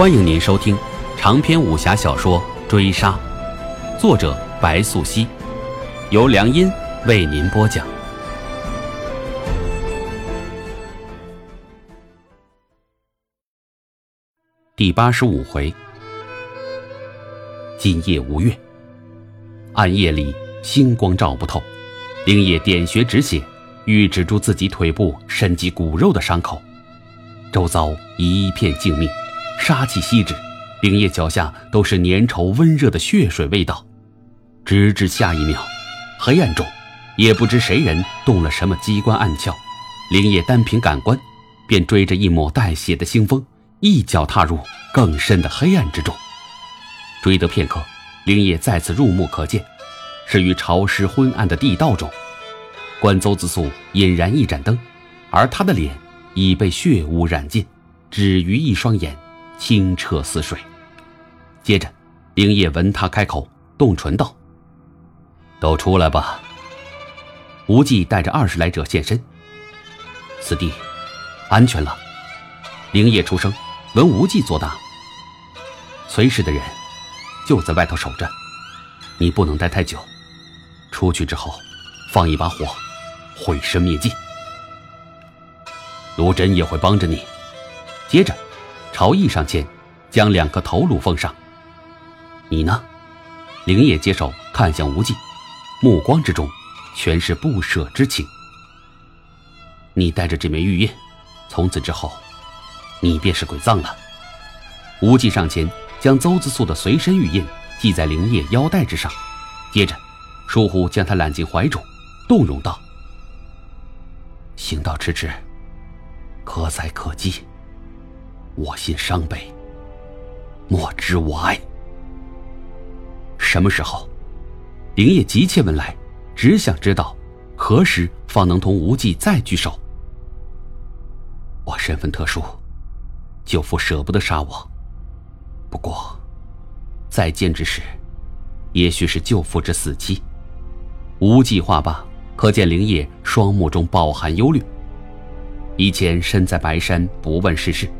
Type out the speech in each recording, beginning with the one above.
欢迎您收听长篇武侠小说《追杀》，作者白素熙，由良音为您播讲。第八十五回，今夜无月，暗夜里星光照不透，灵叶点穴止血，欲止住自己腿部深及骨肉的伤口，周遭一片静谧。杀气息止，灵叶脚下都是粘稠温热的血水味道。直至下一秒，黑暗中，也不知谁人动了什么机关暗窍，灵叶单凭感官，便追着一抹带血的腥风，一脚踏入更深的黑暗之中。追得片刻，灵叶再次入目可见，是于潮湿昏暗的地道中，关邹子素引燃一盏灯，而他的脸已被血污染尽，只余一双眼。清澈似水。接着，灵叶闻他开口，动唇道：“都出来吧。”无忌带着二十来者现身。此地安全了。灵叶出声，闻无忌作答：“崔氏的人就在外头守着，你不能待太久。出去之后，放一把火，毁尸灭迹。卢真也会帮着你。”接着。朝义上前，将两颗头颅奉上。你呢？灵叶接手，看向无忌，目光之中全是不舍之情。你带着这枚玉印，从此之后，你便是鬼藏了。无忌上前，将邹子素的随身玉印系在灵叶腰带之上，接着，疏忽将他揽进怀中，动容道：“行道迟迟，可载可击。”我心伤悲，莫知我哀。什么时候？灵叶急切问来，只想知道何时方能同无忌再聚首。我身份特殊，舅父舍不得杀我。不过，再见之时，也许是舅父之死期。无忌话罢，可见灵叶双目中饱含忧虑。以前身在白山，不问世事。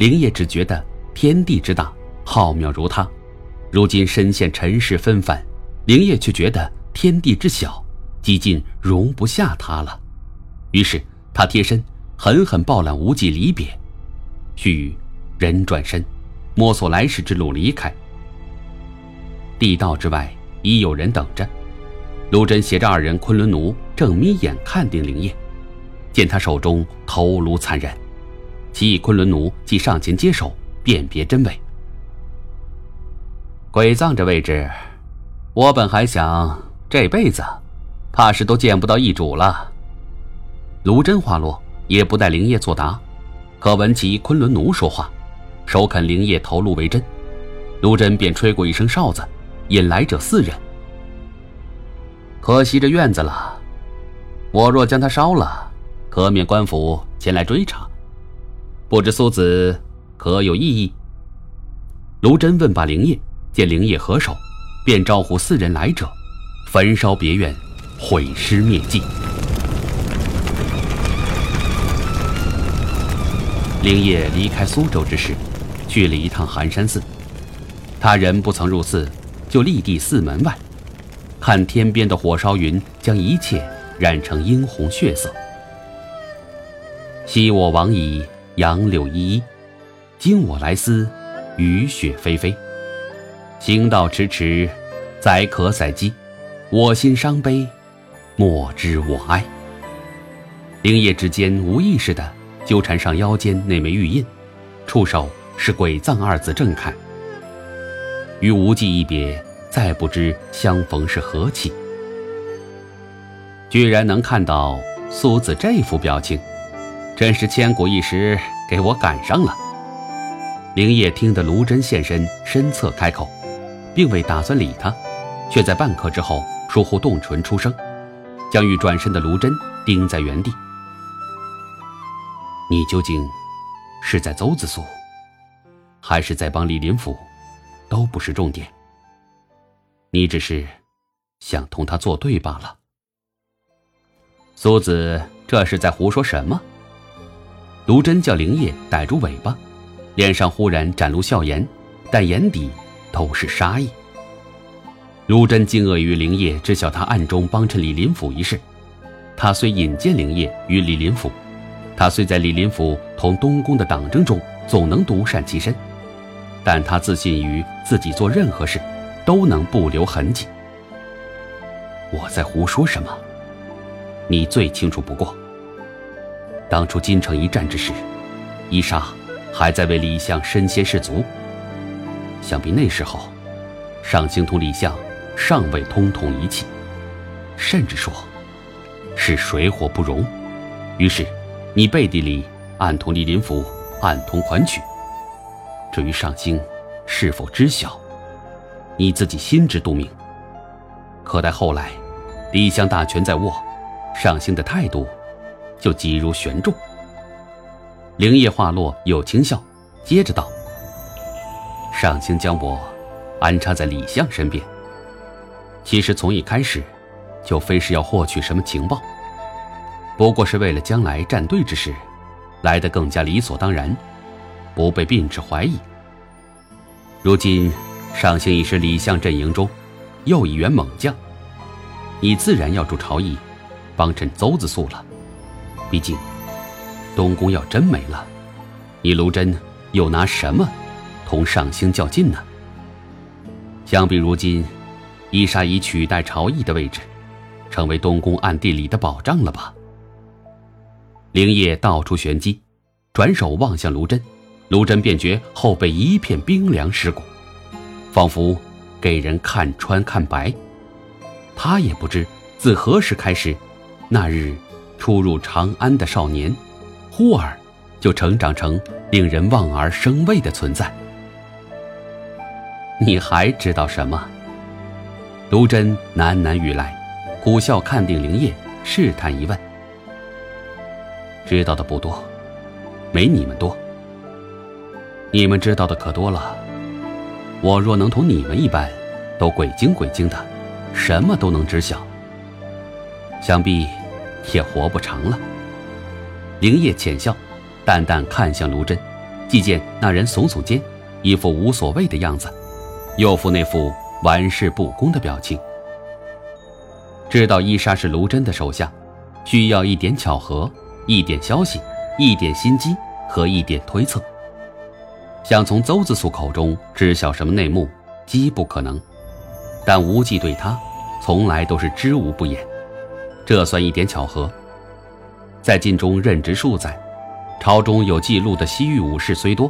灵叶只觉得天地之大，浩渺如他；如今身陷尘世纷繁，灵叶却觉得天地之小，几近容不下他了。于是他贴身狠狠抱揽无忌离别，须臾人转身，摸索来时之路离开。地道之外已有人等着，卢真携着二人昆仑奴正眯眼看定灵叶，见他手中头颅残忍。其昆仑奴即上前接手，辨别真伪。鬼葬这位置，我本还想这辈子，怕是都见不到易主了。卢真话落，也不待灵叶作答，可闻其昆仑奴说话，首肯灵叶头颅为真。卢真便吹过一声哨子，引来者四人。可惜这院子了，我若将他烧了，可免官府前来追查。不知苏子可有异议？卢真问罢灵叶，见灵叶合手，便招呼四人来者，焚烧别院，毁尸灭迹。灵叶离开苏州之时，去了一趟寒山寺。他人不曾入寺，就立地寺门外，看天边的火烧云，将一切染成殷红血色。昔我往矣。杨柳依依，今我来思，雨雪霏霏。行道迟迟，载渴载饥，我心伤悲，莫知我哀。灵叶之间无意识地纠缠上腰间那枚玉印，触手是“鬼藏”二字正楷。与无忌一别，再不知相逢是何期。居然能看到苏子这副表情。真是千古一时，给我赶上了。灵叶听得卢真现身，身侧开口，并未打算理他，却在半刻之后疏忽动唇出声，将欲转身的卢真钉在原地。你究竟是在邹子苏，还是在帮李林甫，都不是重点。你只是想同他作对罢了。苏子这是在胡说什么？卢真叫灵叶逮住尾巴，脸上忽然展露笑颜，但眼底都是杀意。卢真惊愕于灵业知晓他暗中帮衬李林甫一事，他虽引荐灵业与李林甫，他虽在李林甫同东宫的党争中总能独善其身，但他自信于自己做任何事都能不留痕迹。我在胡说什么？你最清楚不过。当初金城一战之时，伊莎还在为李相身先士卒。想必那时候，上卿同李相尚未通统一气，甚至说，是水火不容。于是，你背地里暗通李林甫暗通款曲。至于上卿是否知晓，你自己心知肚明。可待后来，李相大权在握，上卿的态度。就急如悬重。灵叶话落，有轻笑，接着道：“上卿将我安插在李相身边，其实从一开始，就非是要获取什么情报，不过是为了将来站队之事，来得更加理所当然，不被并置怀疑。如今上卿已是李相阵营中又一员猛将，你自然要助朝议，帮衬邹子素了。”毕竟，东宫要真没了，你卢真又拿什么同上星较劲呢？相比如今，伊莎已取代朝议的位置，成为东宫暗地里的保障了吧？灵叶道出玄机，转手望向卢真，卢真便觉后背一片冰凉蚀骨，仿佛给人看穿看白。他也不知自何时开始，那日。初入长安的少年，忽而就成长成令人望而生畏的存在。你还知道什么？卢真喃喃语来，苦笑看定灵叶，试探一问：“知道的不多，没你们多。你们知道的可多了。我若能同你们一般，都鬼精鬼精的，什么都能知晓。想必……”也活不长了。灵叶浅笑，淡淡看向卢真，既见那人耸耸肩，一副无所谓的样子，又复那副玩世不恭的表情。知道伊莎是卢真的手下，需要一点巧合，一点消息，一点心机和一点推测。想从邹子素口中知晓什么内幕，极不可能。但无忌对他，从来都是知无不言。这算一点巧合。在晋中任职数载，朝中有记录的西域武士虽多，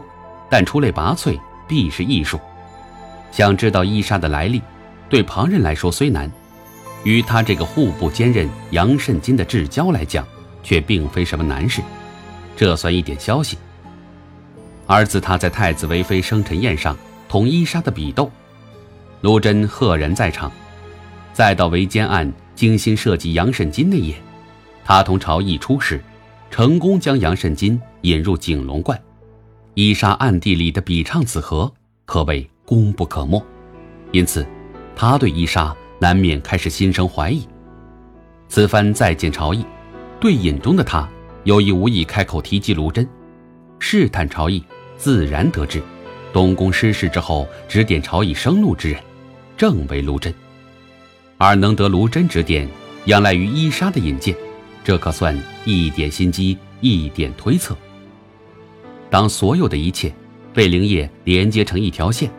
但出类拔萃必是艺术。想知道伊莎的来历，对旁人来说虽难，于他这个户部兼任杨慎金的至交来讲，却并非什么难事。这算一点消息。而自他在太子为妃生辰宴上同伊莎的比斗，卢真赫然在场，再到围奸案。精心设计杨慎金那夜，他同朝议出使，成功将杨慎金引入景龙观。伊莎暗地里的比唱此和，可谓功不可没。因此，他对伊莎难免开始心生怀疑。此番再见朝议，对饮中的他有意无意开口提及卢真，试探朝议，自然得知，东宫失事之后指点朝议生路之人，正为卢真。而能得卢真指点，仰赖于伊莎的引荐，这可算一点心机，一点推测。当所有的一切被灵叶连接成一条线，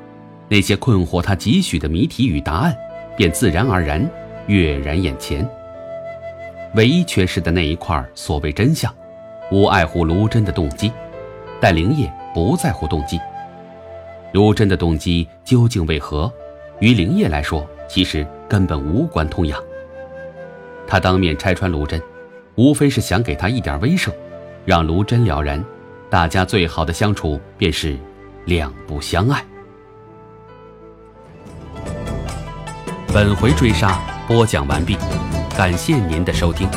那些困惑他几许的谜题与答案，便自然而然跃然眼前。唯一缺失的那一块所谓真相，无碍乎卢真的动机，但灵叶不在乎动机。卢真的动机究竟为何？于灵叶来说，其实。根本无关痛痒。他当面拆穿卢真，无非是想给他一点威慑，让卢真了然，大家最好的相处便是两不相爱。本回追杀播讲完毕，感谢您的收听。